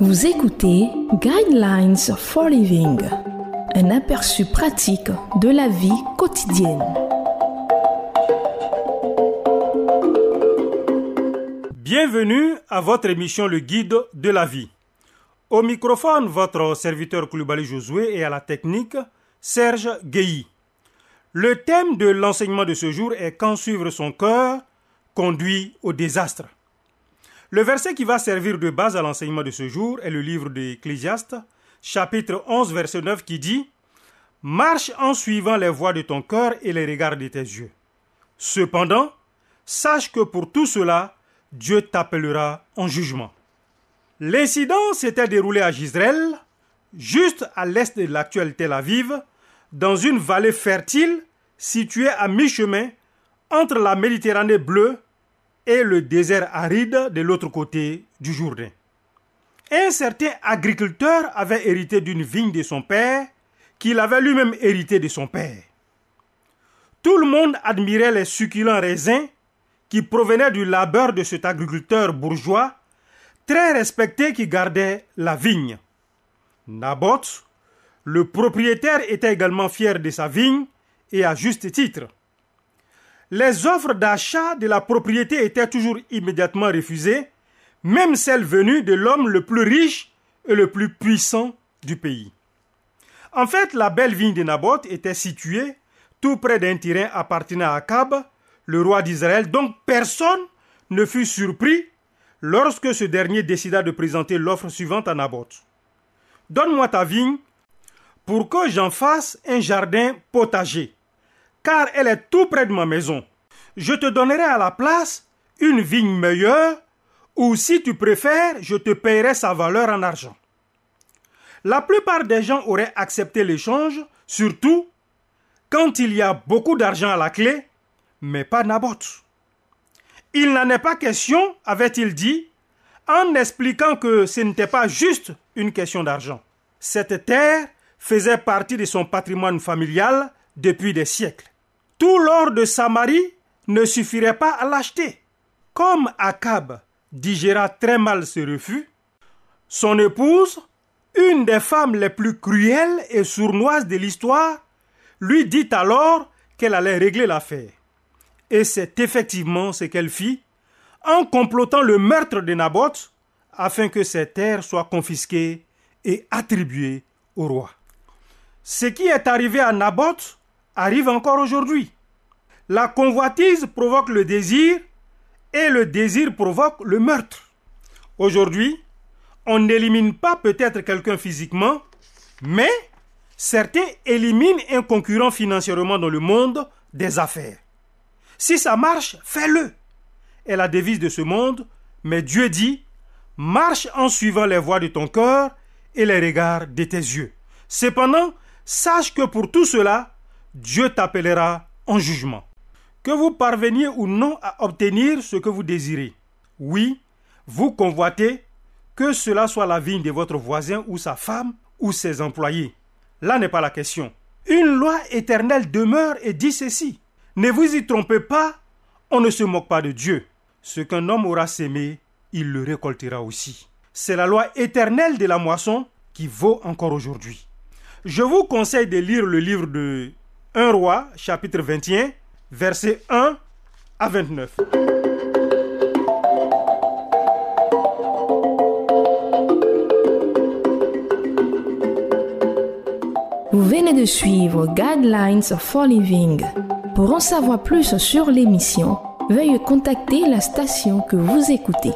Vous écoutez Guidelines for Living, un aperçu pratique de la vie quotidienne. Bienvenue à votre émission Le Guide de la vie. Au microphone, votre serviteur Koulibaly Josué et à la technique, Serge Guéhi. Le thème de l'enseignement de ce jour est Quand suivre son cœur conduit au désastre. Le verset qui va servir de base à l'enseignement de ce jour est le livre d'Ecclésiaste, chapitre 11, verset 9, qui dit Marche en suivant les voies de ton cœur et les regards de tes yeux. Cependant, sache que pour tout cela, Dieu t'appellera en jugement. L'incident s'était déroulé à Gisraël, juste à l'est de l'actuelle Tel Aviv, dans une vallée fertile située à mi-chemin entre la Méditerranée bleue et le désert aride de l'autre côté du Jourdain. Un certain agriculteur avait hérité d'une vigne de son père, qu'il avait lui-même hérité de son père. Tout le monde admirait les succulents raisins qui provenaient du labeur de cet agriculteur bourgeois, très respecté qui gardait la vigne. Naboth, le propriétaire, était également fier de sa vigne, et à juste titre les offres d'achat de la propriété étaient toujours immédiatement refusées, même celles venues de l'homme le plus riche et le plus puissant du pays. En fait, la belle vigne de Naboth était située tout près d'un terrain appartenant à Akab, le roi d'Israël, donc personne ne fut surpris lorsque ce dernier décida de présenter l'offre suivante à Naboth. Donne-moi ta vigne pour que j'en fasse un jardin potager car elle est tout près de ma maison. Je te donnerai à la place une vigne meilleure, ou si tu préfères, je te paierai sa valeur en argent. La plupart des gens auraient accepté l'échange, surtout quand il y a beaucoup d'argent à la clé, mais pas Naboth. Il n'en est pas question, avait-il dit, en expliquant que ce n'était pas juste une question d'argent. Cette terre faisait partie de son patrimoine familial depuis des siècles tout l'or de Samarie ne suffirait pas à l'acheter. Comme Akab digéra très mal ce refus, son épouse, une des femmes les plus cruelles et sournoises de l'histoire, lui dit alors qu'elle allait régler l'affaire. Et c'est effectivement ce qu'elle fit en complotant le meurtre de Naboth afin que ses terres soient confisquées et attribuées au roi. Ce qui est arrivé à Naboth arrive encore aujourd'hui. La convoitise provoque le désir et le désir provoque le meurtre. Aujourd'hui, on n'élimine pas peut-être quelqu'un physiquement, mais certains éliminent un concurrent financièrement dans le monde des affaires. Si ça marche, fais-le. est la devise de ce monde, mais Dieu dit, marche en suivant les voies de ton cœur et les regards de tes yeux. Cependant, sache que pour tout cela, Dieu t'appellera en jugement. Que vous parveniez ou non à obtenir ce que vous désirez. Oui, vous convoitez que cela soit la vigne de votre voisin ou sa femme ou ses employés. Là n'est pas la question. Une loi éternelle demeure et dit ceci. Ne vous y trompez pas, on ne se moque pas de Dieu. Ce qu'un homme aura sémé, il le récoltera aussi. C'est la loi éternelle de la moisson qui vaut encore aujourd'hui. Je vous conseille de lire le livre de 1 roi, chapitre 21, versets 1 à 29. Vous venez de suivre Guidelines for Living. Pour en savoir plus sur l'émission, veuillez contacter la station que vous écoutez.